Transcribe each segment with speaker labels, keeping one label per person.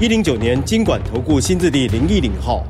Speaker 1: 一零九年金管投顾新字第零一零号。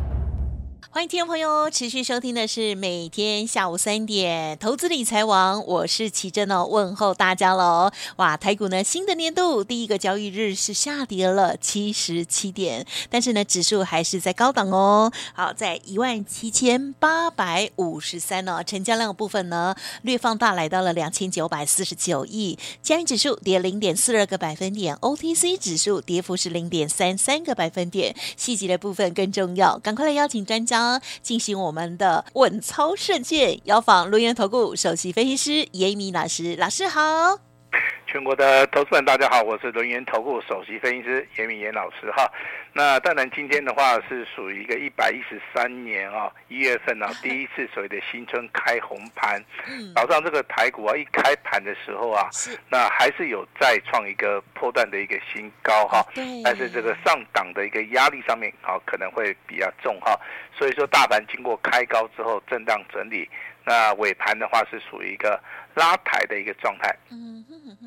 Speaker 2: 欢迎听众朋友持续收听的是每天下午三点投资理财王，我是奇珍哦，问候大家喽！哇，台股呢新的年度第一个交易日是下跌了七十七点，但是呢指数还是在高档哦，好，在一万七千八百五十三呢，成交量部分呢略放大，来到了两千九百四十九亿，加元指数跌零点四二个百分点，OTC 指数跌幅是零点三三个百分点，细节的部分更重要，赶快来邀请专家。进行我们的稳操胜券，邀访轮源投顾首席分析师严一民老师，老师好。
Speaker 3: 全国的投资人大家好，我是轮源投顾首席分析师严一民严老师哈。那当然今天的话是属于一个一百一十三年啊一月份啊 第一次所谓的新春开红盘，早上这个台股啊一开盘的时候啊，那还是有再创一个破段的一个新高哈，但是这个上档的一个压力上面啊可能会比较重哈，所以说大盘经过开高之后震荡整理。那尾盘的话是属于一个拉抬的一个状态，嗯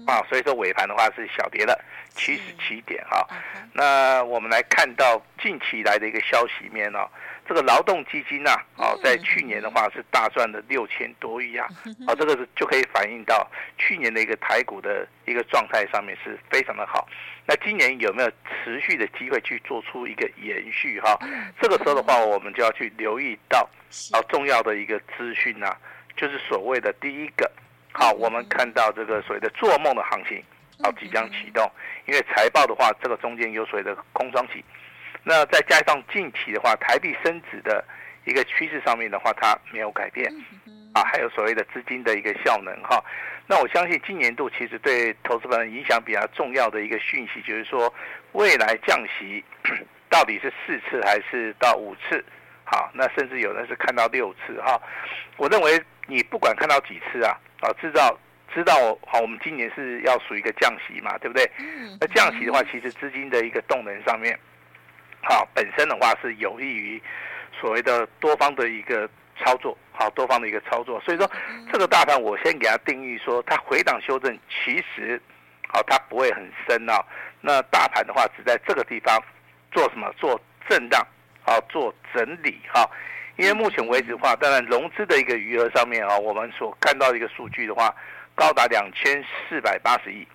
Speaker 3: 啊，所以说尾盘的话是小跌了七十七点哈。那我们来看到近期来的一个消息面哦，这个劳动基金呐，哦，在去年的话是大赚了六千多亿啊，哦，这个是就可以反映到去年的一个台股的一个状态上面是非常的好。那今年有没有持续的机会去做出一个延续哈？这个时候的话，我们就要去留意到啊重要的一个资讯呐，就是所谓的第一个，好，我们看到这个所谓的做梦的行情，好，即将启动，因为财报的话，这个中间有所谓的空窗期，那再加上近期的话，台币升值的一个趋势上面的话，它没有改变，啊，还有所谓的资金的一个效能哈。那我相信今年度其实对投资人影响比较重要的一个讯息，就是说未来降息到底是四次还是到五次？好，那甚至有人是看到六次哈。我认为你不管看到几次啊，啊，知道知道好，我们今年是要属于一个降息嘛，对不对？那降息的话，其实资金的一个动能上面，好，本身的话是有利于所谓的多方的一个。操作好，多方的一个操作，所以说这个大盘我先给它定义说，它回档修正其实好，它不会很深啊。那大盘的话只在这个地方做什么？做震荡，好，做整理哈。因为目前为止的话，当然融资的一个余额上面啊，我们所看到的一个数据的话，高达两千四百八十亿，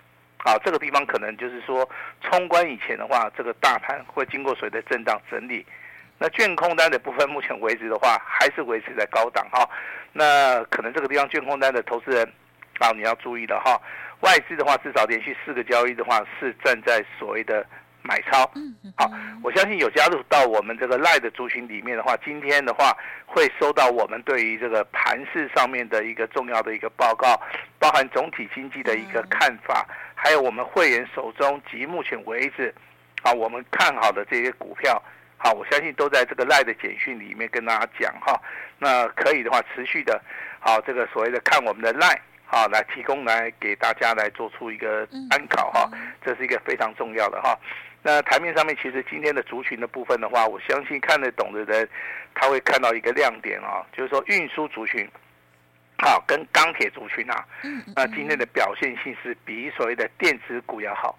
Speaker 3: 好，这个地方可能就是说冲关以前的话，这个大盘会经过所谓的震荡整理。那券空单的部分，目前为止的话，还是维持在高档哈。那可能这个地方券空单的投资人啊，你要注意了哈。外资的话，至少连续四个交易的话，是站在所谓的买超。嗯嗯好，我相信有加入到我们这个赖的族群里面的话，今天的话会收到我们对于这个盘市上面的一个重要的一个报告，包含总体经济的一个看法，还有我们会员手中及目前为止啊，我们看好的这些股票。好，我相信都在这个赖的简讯里面跟大家讲哈。那可以的话，持续的，好，这个所谓的看我们的赖，好，来提供来给大家来做出一个参考哈。这是一个非常重要的哈。那台面上面其实今天的族群的部分的话，我相信看得懂的人，他会看到一个亮点啊，就是说运输族群，好，跟钢铁族群啊，那今天的表现性是比所谓的电子股要好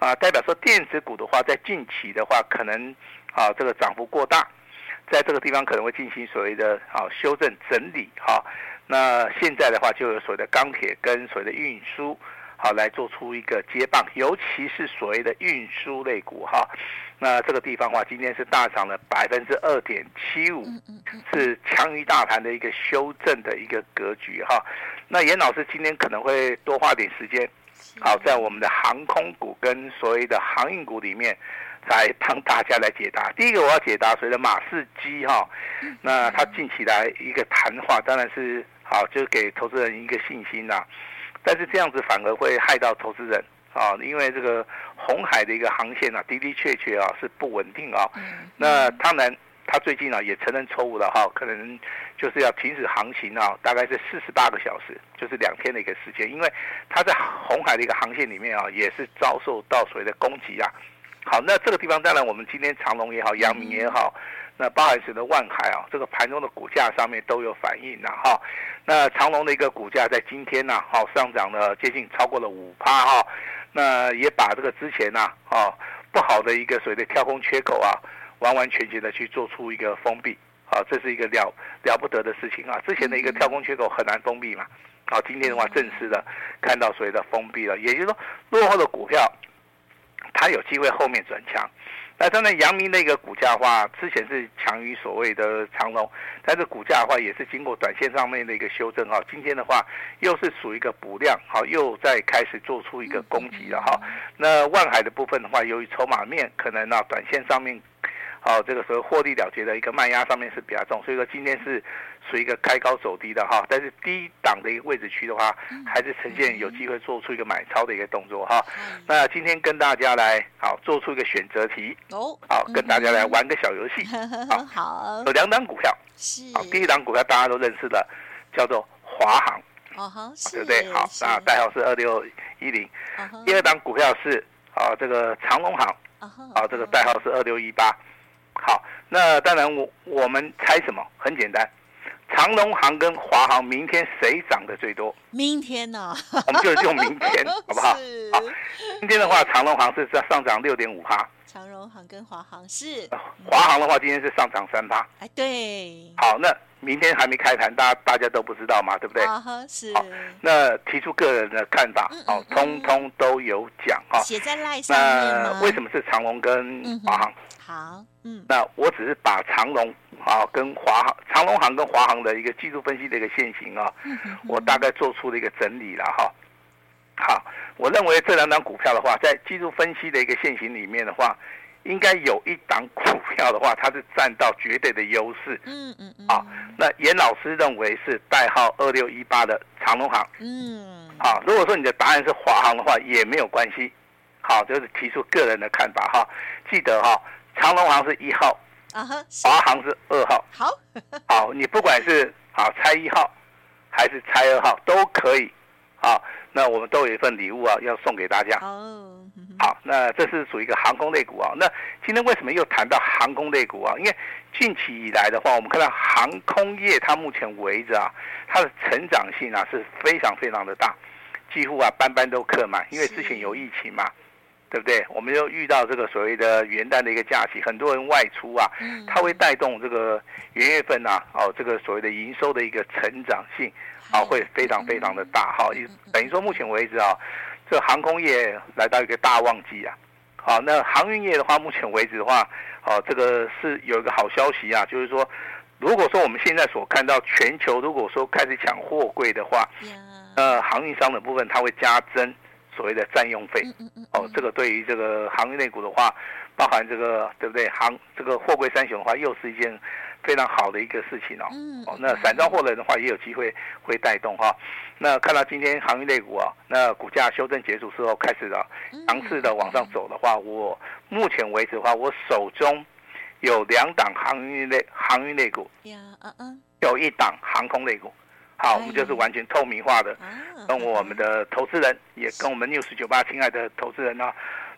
Speaker 3: 啊，代表说电子股的话，在近期的话可能。啊，这个涨幅过大，在这个地方可能会进行所谓的啊修正整理哈。那现在的话，就有所谓的钢铁跟所谓的运输，好来做出一个接棒，尤其是所谓的运输类股哈。那这个地方的话，今天是大涨了百分之二点七五，是强于大盘的一个修正的一个格局哈。那严老师今天可能会多花点时间，好在我们的航空股跟所谓的航运股里面。来帮大家来解答。第一个我要解答所谓的马士基哈，那他近期来一个谈话，当然是好，就是给投资人一个信心呐。但是这样子反而会害到投资人啊，因为这个红海的一个航线啊，的的确确啊是不稳定啊。那当然，他最近啊也承认错误了哈，可能就是要停止航行啊，大概是四十八个小时，就是两天的一个时间，因为他在红海的一个航线里面啊，也是遭受到所谓的攻击啊。好，那这个地方当然我们今天长隆也好，阳明也好。那包含使得万海啊，这个盘中的股价上面都有反应了哈。那长隆的一个股价在今天呢，好上涨了接近超过了五趴哈。那也把这个之前呐，啊不好的一个所谓的跳空缺口啊，完完全全的去做出一个封闭啊，这是一个了了不得的事情啊。之前的一个跳空缺口很难封闭嘛，好，今天的话正式的看到所谓的封闭了，也就是说落后的股票，它有机会后面转强。那当然，阳明的一个股价的话，之前是强于所谓的长隆，但是股价的话也是经过短线上面的一个修正哈。今天的话又是属于一个补量，好，又在开始做出一个攻击了哈。那万海的部分的话，由于筹码面可能啊短线上面。好，这个时候获利了结的一个卖压上面是比较重，所以说今天是属于一个开高走低的哈，但是低档的一个位置区的话，还是呈现有机会做出一个买超的一个动作哈。那今天跟大家来好做出一个选择题。哦，好跟大家来玩个小游戏。好，有两档股票。是，好，第一档股票大家都认识的，叫做华航，对不对？好，那代号是二六一零。第二档股票是啊这个长隆航，啊这个代号是二六一八。好，那当然我我们猜什么？很简单，长荣航跟华航明天谁涨得最多？
Speaker 2: 明天呢、啊？
Speaker 3: 我们就用明天，好不好？好，今天的话，长荣航是上上涨六点五趴。
Speaker 2: 长荣行跟华航是。
Speaker 3: 华航的话，今天是上涨三趴。
Speaker 2: 哎，对。
Speaker 3: 好，那明天还没开盘，大家大家都不知道嘛，对不对？啊是。好，那提出个人的看法，好，通通都有讲哈。
Speaker 2: 写在赖上面？
Speaker 3: 那为什么是长荣跟华航？
Speaker 2: 好，嗯，
Speaker 3: 那我只是把长荣啊跟华航、长荣航跟华航的一个技术分析的一个线型啊，我大概做出了一个整理了哈。好，我认为这两档股票的话，在技术分析的一个线型里面的话，应该有一档股票的话，它是占到绝对的优势。嗯嗯嗯。啊，那严老师认为是代号二六一八的长隆行。嗯。啊，如果说你的答案是华航的话，也没有关系。好，就是提出个人的看法哈。记得哈。长隆行是一号，啊哈，华航是二号。好，好，你不管是好猜一号，还是猜二号都可以。好，那我们都有一份礼物啊，要送给大家。哦，好，那这是属于一个航空类股啊。那今天为什么又谈到航空类股啊？因为近期以来的话，我们看到航空业它目前为止啊，它的成长性啊是非常非常的大，几乎啊班班都客满，因为之前有疫情嘛。对不对？我们又遇到这个所谓的元旦的一个假期，很多人外出啊，它会带动这个元月份啊，哦，这个所谓的营收的一个成长性啊，会非常非常的大哈。等于说目前为止啊，这航空业来到一个大旺季啊。好，那航运业的话，目前为止的话，哦，这个是有一个好消息啊，就是说，如果说我们现在所看到全球如果说开始抢货柜的话，呃，航运商的部分它会加增。所谓的占用费，哦，这个对于这个航运类股的话，包含这个对不对？航这个货柜三雄的话，又是一件非常好的一个事情哦。哦，那散装货轮的话，也有机会会带动哈。那看到今天航运类股啊，那股价修正结束之后开始了强势的往上走的话，我目前为止的话，我手中有两档航运类航运类股，有一档航空类股。好，我们就是完全透明化的，跟我们的投资人，也跟我们 News 九八亲爱的投资人呢，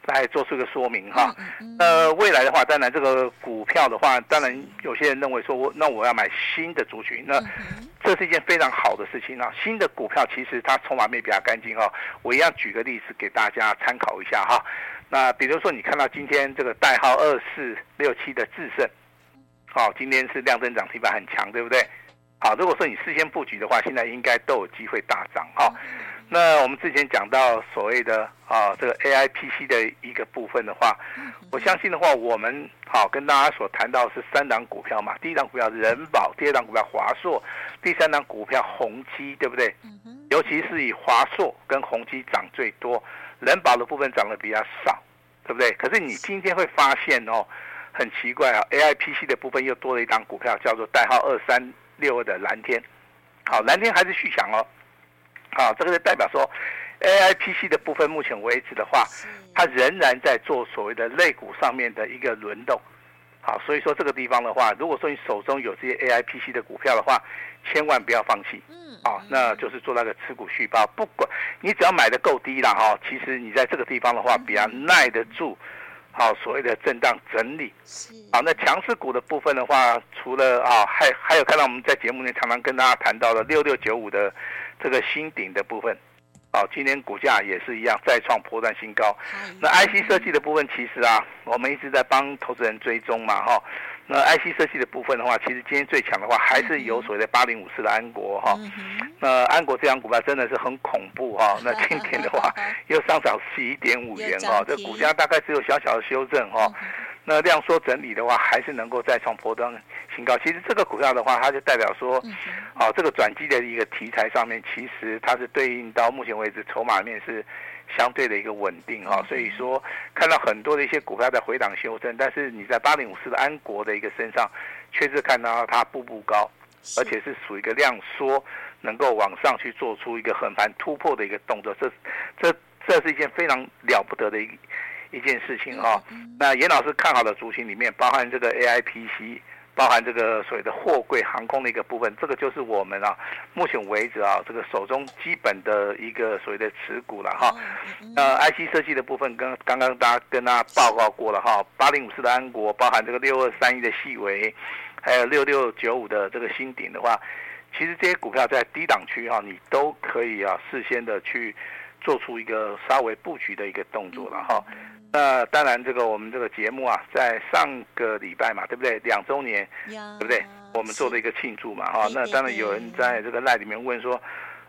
Speaker 3: 来做出一个说明哈。呃，未来的话，当然这个股票的话，当然有些人认为说我那我要买新的族群，那这是一件非常好的事情啊。新的股票其实它筹码面比较干净哈。我一样举个例子给大家参考一下哈。那比如说你看到今天这个代号二四六七的智胜，好，今天是量增涨停板很强，对不对？好，如果说你事先布局的话，现在应该都有机会大涨哈。那我们之前讲到所谓的啊这个 AIPC 的一个部分的话，我相信的话，我们好跟大家所谈到是三档股票嘛。第一档股票人保，第二档股票华硕，第三档股票宏基，对不对？尤其是以华硕跟宏基涨最多，人保的部分涨得比较少，对不对？可是你今天会发现哦，很奇怪啊，AIPC 的部分又多了一档股票，叫做代号二三。六二的蓝天，好，蓝天还是续强哦，好，这个就代表说 AIPC 的部分，目前为止的话，它仍然在做所谓的类股上面的一个轮动。好，所以说这个地方的话，如果说你手中有这些 AIPC 的股票的话，千万不要放弃。嗯，啊，那就是做那个持股续抱，不管你只要买的够低了哈，其实你在这个地方的话，比较耐得住。好，所谓的震荡整理。是。好，那强势股的部分的话，除了啊，还还有看到我们在节目里常常跟大家谈到的六六九五的这个新顶的部分。好，今天股价也是一样再创波段新高。那 IC 设计的部分，其实啊，我们一直在帮投资人追踪嘛，哈。那 IC 设计的部分的话，其实今天最强的话，还是有所谓的八零五四的安国哈。那安国这张股票真的是很恐怖哈。那今天的话，又上涨十一点五元哈，这股价大概只有小小的修正哈。那量缩整理的话，还是能够再创波段新高。其实这个股票的话，它就代表说，好，这个转机的一个题材上面，其实它是对应到目前为止筹码面是相对的一个稳定哈。所以说，看到很多的一些股票在回档修正，但是你在八零五四的安国的一个身上，却是看到它步步高，而且是属于一个量缩，能够往上去做出一个横盘突破的一个动作。这这这是一件非常了不得的一。一件事情哈、哦，那严老师看好的族群里面，包含这个 AIPC，包含这个所谓的货柜航空的一个部分，这个就是我们啊，目前为止啊，这个手中基本的一个所谓的持股了哈。呃，IC 设计的部分跟刚刚大家跟大家报告过了哈，八零五四的安国，包含这个六二三一的细微，还有六六九五的这个新鼎的话，其实这些股票在低档区哈，你都可以啊，事先的去做出一个稍微布局的一个动作了哈。那当然，这个我们这个节目啊，在上个礼拜嘛，对不对？两周年，对不对？我们做了一个庆祝嘛，哈。那当然有人在这个赖里面问说，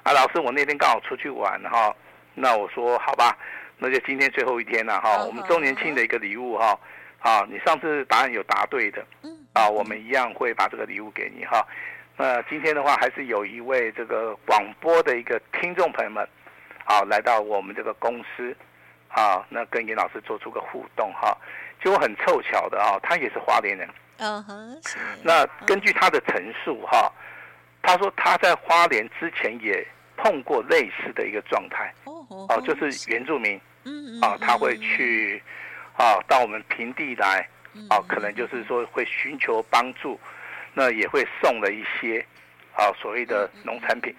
Speaker 3: 啊，老师，我那天刚好出去玩，哈。那我说好吧，那就今天最后一天了，哈。我们周年庆的一个礼物，哈。啊，你上次答案有答对的，啊，我们一样会把这个礼物给你，哈。那今天的话，还是有一位这个广播的一个听众朋友们，啊，来到我们这个公司。啊，那跟严老师做出个互动哈，结果很凑巧的啊，他也是花莲人。嗯哼，是。那根据他的陈述哈，他说他在花莲之前也碰过类似的一个状态。哦哦。就是原住民。嗯嗯。啊，他会去啊到我们平地来，啊，可能就是说会寻求帮助，那也会送了一些啊所谓的农产品。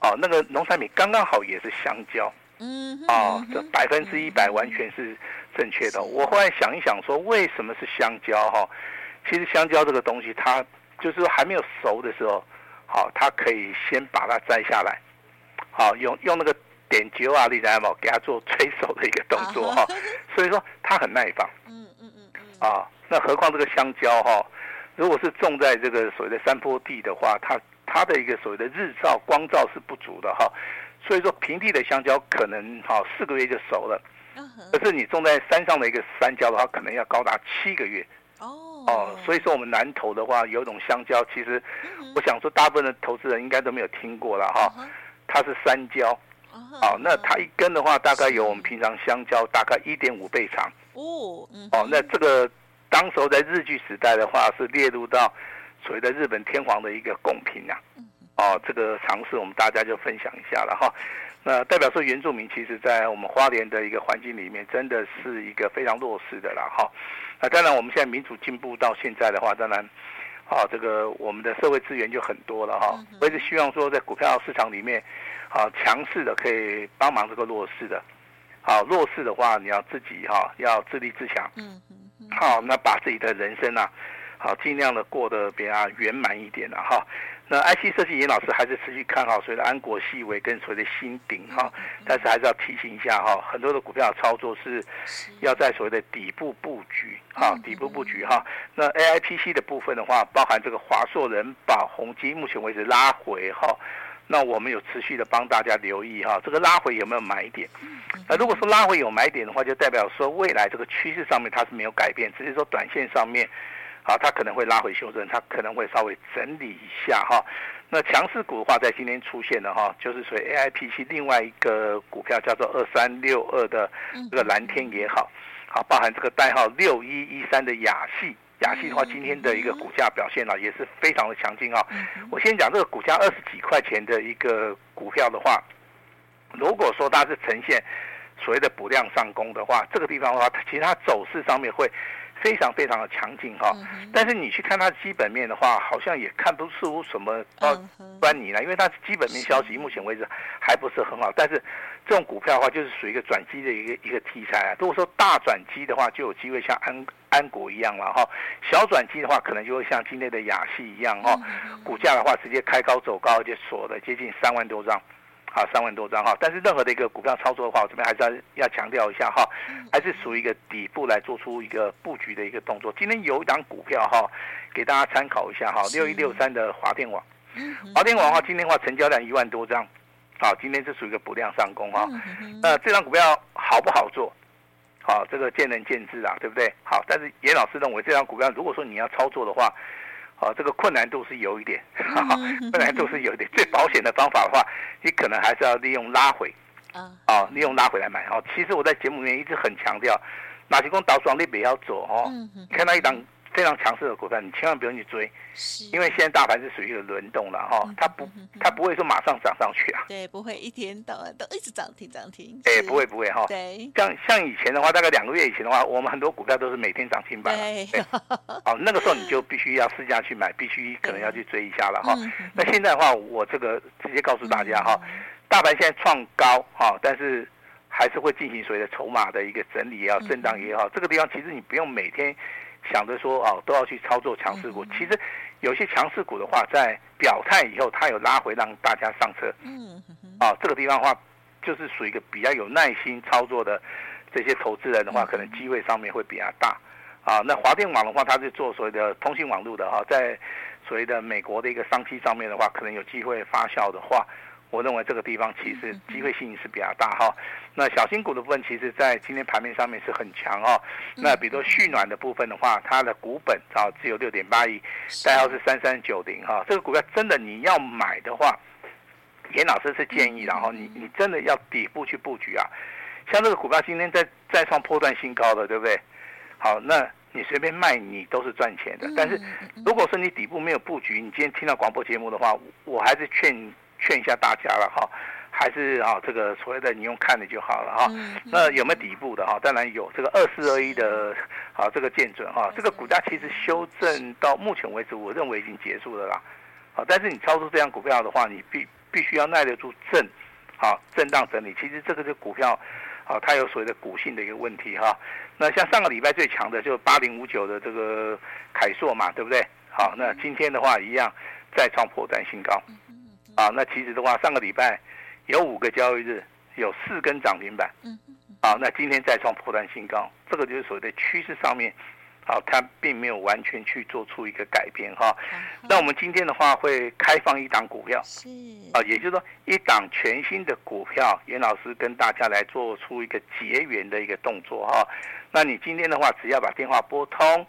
Speaker 3: 啊，那个农产品刚刚好也是香蕉。嗯，啊，这百分之一百完全是正确的。我后来想一想，说为什么是香蕉哈？其实香蕉这个东西，它就是还没有熟的时候，好，它可以先把它摘下来，好，用用那个点灸啊，你知道吗？给它做催熟的一个动作哈。所以说它很耐放。嗯嗯嗯嗯。啊，那何况这个香蕉哈，如果是种在这个所谓的山坡地的话，它它的一个所谓的日照光照是不足的哈。所以说平地的香蕉可能好四个月就熟了，可是你种在山上的一个山蕉的话，可能要高达七个月。哦。哦，所以说我们南投的话有一种香蕉，其实我想说大部分的投资人应该都没有听过了哈，它是山蕉。哦，那它一根的话大概有我们平常香蕉大概一点五倍长。哦哦，那这个当时候在日据时代的话是列入到所谓的日本天皇的一个贡品呐。哦，这个尝试我们大家就分享一下了哈。那代表说原住民其实，在我们花莲的一个环境里面，真的是一个非常弱势的了哈。那当然，我们现在民主进步到现在的话，当然，啊，这个我们的社会资源就很多了哈。我也是希望说，在股票市场里面，啊，强势的可以帮忙这个弱势的。好，弱势的话，你要自己哈，要自立自强。嗯嗯。好，那把自己的人生啊，好，尽量的过得比较圆满一点了哈。那 IC 设计严老师还是持续看好所谓的安国细微跟所谓的新鼎哈，但是还是要提醒一下哈，很多的股票操作是要在所谓的底部布局哈，底部布局哈。那 AIPC 的部分的话，包含这个华硕、人保、宏基，目前为止拉回哈，那我们有持续的帮大家留意哈，这个拉回有没有买点？那如果说拉回有买点的话，就代表说未来这个趋势上面它是没有改变，只是说短线上面。好，它可能会拉回修正，它可能会稍微整理一下哈。那强势股的话，在今天出现的哈，就是属于 AIPC 另外一个股票叫做二三六二的这个蓝天也好，好，包含这个代号六一一三的雅系，亚系的话，今天的一个股价表现呢也是非常的强劲啊。我先讲这个股价二十几块钱的一个股票的话，如果说它是呈现所谓的补量上攻的话，这个地方的话，其实它走势上面会。非常非常的强劲哈，但是你去看它基本面的话，好像也看不出什么端倪来，因为它基本面消息目前为止还不是很好。但是这种股票的话，就是属于一个转机的一个一个题材啊。如果说大转机的话，就有机会像安安国一样了哈；小转机的话，可能就会像今天的雅戏一样哈，股价的话直接开高走高，而且锁了接近三万多张。好，三万多张哈，但是任何的一个股票操作的话，我这边还是要要强调一下哈，还是属于一个底部来做出一个布局的一个动作。今天有一档股票哈，给大家参考一下哈，六一六三的华电网，华电网的话，今天的话成交量一万多张，好，今天是属于一个不量上攻哈。那这张股票好不好做？好，这个见仁见智啊，对不对？好，但是严老师认为这张股票，如果说你要操作的话，哦，这个困难度是有一点，哈哈，困难度是有一点。最保险的方法的话，你可能还是要利用拉回，啊，哦，利用拉回来买。哦，其实我在节目里面一直很强调，哪些公倒转你不要走哦。你看到一档。非常强势的股票，你千万不用去追，因为现在大盘是属于一个轮动了哈，它不它不会说马上涨上去啊，
Speaker 2: 对，不会一天到晚都一直涨停涨停，
Speaker 3: 哎，不会不会哈，对，像像以前的话，大概两个月以前的话，我们很多股票都是每天涨停板，对，哦，那个时候你就必须要试驾去买，必须可能要去追一下了哈。那现在的话，我这个直接告诉大家哈，大盘现在创高哈，但是还是会进行所谓的筹码的一个整理也好，震荡也好，这个地方其实你不用每天。想着说哦，都要去操作强势股。其实有些强势股的话，在表态以后，它有拉回让大家上车。嗯，啊，这个地方的话，就是属于一个比较有耐心操作的这些投资人的话，可能机会上面会比较大。啊，那华电网的话，它是做所谓的通信网络的哈，在所谓的美国的一个商机上面的话，可能有机会发酵的话。我认为这个地方其实机会性是比较大哈。那小新股的部分，其实在今天盘面上面是很强哦。那比如说续暖的部分的话，它的股本啊只有六点八亿，代号是三三九零哈。这个股票真的你要买的话，严老师是建议，然后你你真的要底部去布局啊。像这个股票今天在再创破断新高的，对不对？好，那你随便卖你都是赚钱的。但是如果说你底部没有布局，你今天听到广播节目的话，我还是劝。劝一下大家了哈，还是啊这个所谓的你用看的就好了哈。那有没有底部的哈？当然有，这个二四二一的啊这个见准哈，这个股价其实修正到目前为止，我认为已经结束了啦。好，但是你操作这样股票的话，你必必须要耐得住震，好震荡整理。其实这个是股票，啊它有所谓的股性的一个问题哈。那像上个礼拜最强的就是八零五九的这个凯硕嘛，对不对？好，那今天的话一样再创破断新高。啊，那其实的话，上个礼拜有五个交易日，有四根涨停板。嗯嗯。啊，那今天再创破断新高，这个就是所谓的趋势上面，啊，它并没有完全去做出一个改变哈。那我们今天的话会开放一档股票，是啊，也就是说一档全新的股票，严老师跟大家来做出一个结缘的一个动作哈。那你今天的话，只要把电话拨通，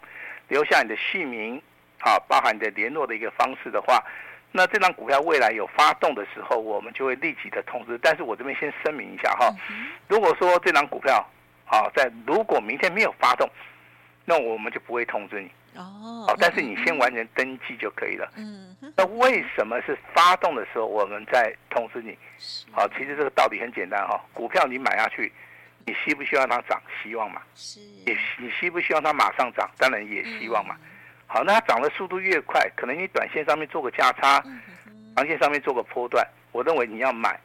Speaker 3: 留下你的姓名，啊，包含你的联络的一个方式的话。那这张股票未来有发动的时候，我们就会立即的通知。但是我这边先声明一下哈，如果说这张股票，好在如果明天没有发动，那我们就不会通知你哦。好，但是你先完成登记就可以了。嗯。那为什么是发动的时候我们再通知你？好，其实这个道理很简单哈。股票你买下去，你希不希望它涨？希望嘛。是。你你希不希望它马上涨？当然也希望嘛。好，那它涨的速度越快，可能你短线上面做个价差，长线上面做个波段。我认为你要买，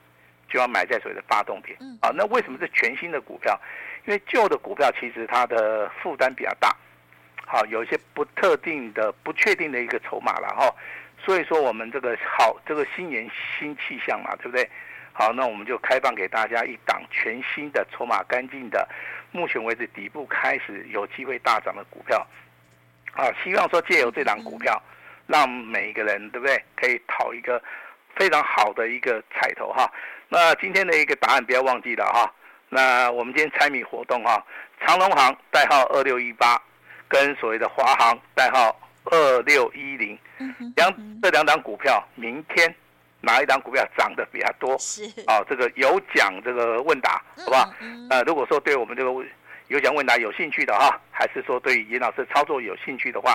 Speaker 3: 就要买在所谓的发动点。好，那为什么是全新的股票？因为旧的股票其实它的负担比较大，好，有一些不特定的、不确定的一个筹码了哈。所以说我们这个好，这个新年新气象嘛，对不对？好，那我们就开放给大家一档全新的、筹码干净的，目前为止底部开始有机会大涨的股票。啊，希望说借由这档股票，让每一个人对不对，可以讨一个非常好的一个彩头哈。那今天的一个答案不要忘记了哈。那我们今天猜谜活动哈，长隆行代号二六一八，跟所谓的华航代号二六一零，两这两档股票，明天哪一档股票涨得比较多？是啊，这个有奖这个问答，好不好？呃，如果说对我们这个有奖问答有兴趣的哈。还是说对于严老师操作有兴趣的话，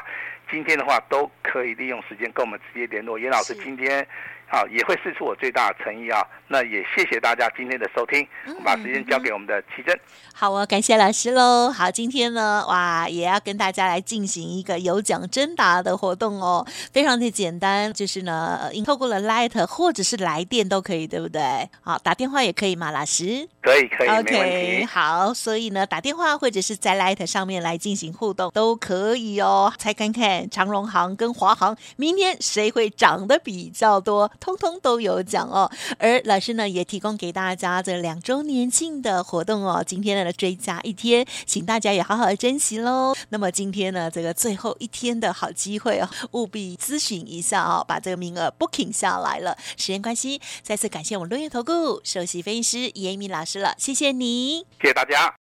Speaker 3: 今天的话都可以利用时间跟我们直接联络。严老师今天。啊，也会试出我最大的诚意啊！那也谢谢大家今天的收听，我把时间交给我们的奇珍。
Speaker 2: 好哦，感谢老师喽。好，今天呢，哇，也要跟大家来进行一个有奖征答的活动哦，非常的简单，就是呢，透过了 Light 或者是来电都可以，对不对？好，打电话也可以嘛，老师？
Speaker 3: 可以，可以
Speaker 2: ，OK，
Speaker 3: 没问题。
Speaker 2: 好，所以呢，打电话或者是在 Light 上面来来进行互动都可以哦。猜看看长荣航跟华航明天谁会涨得比较多？通通都有奖哦，而老师呢也提供给大家这两周年庆的活动哦，今天的追加一天，请大家也好好的珍惜喽。那么今天呢，这个最后一天的好机会哦，务必咨询一下哦，把这个名额 booking 下来了。时间关系，再次感谢我们伦元投顾首席分析师严明老师了，谢谢你，
Speaker 3: 谢谢大家。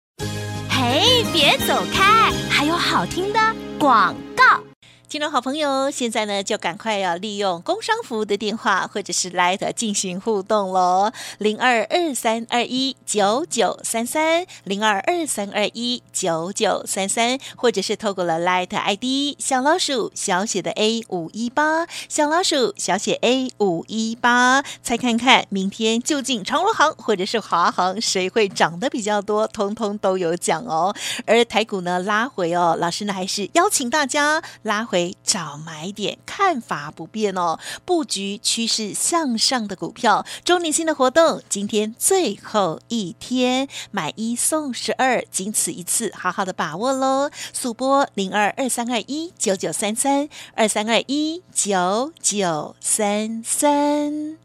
Speaker 4: 嘿，别走开，还有好听的广。
Speaker 2: 听众好朋友，现在呢就赶快要利用工商服务的电话或者是 Line 进行互动喽，零二二三二一九九三三，零二二三二一九九三三，或者是透过了 Line ID 小老鼠小写的 A 五一八，小老鼠小写 A 五一八，猜看看明天究竟长荣航或者是华航谁会涨得比较多，通通都有奖哦。而台股呢拉回哦，老师呢还是邀请大家拉回。找买点，看法不变哦。布局趋势向上的股票，周年庆的活动，今天最后一天，买一送十二，仅此一次，好好的把握喽。速播零二二三二一九九三三二三二一九九三三。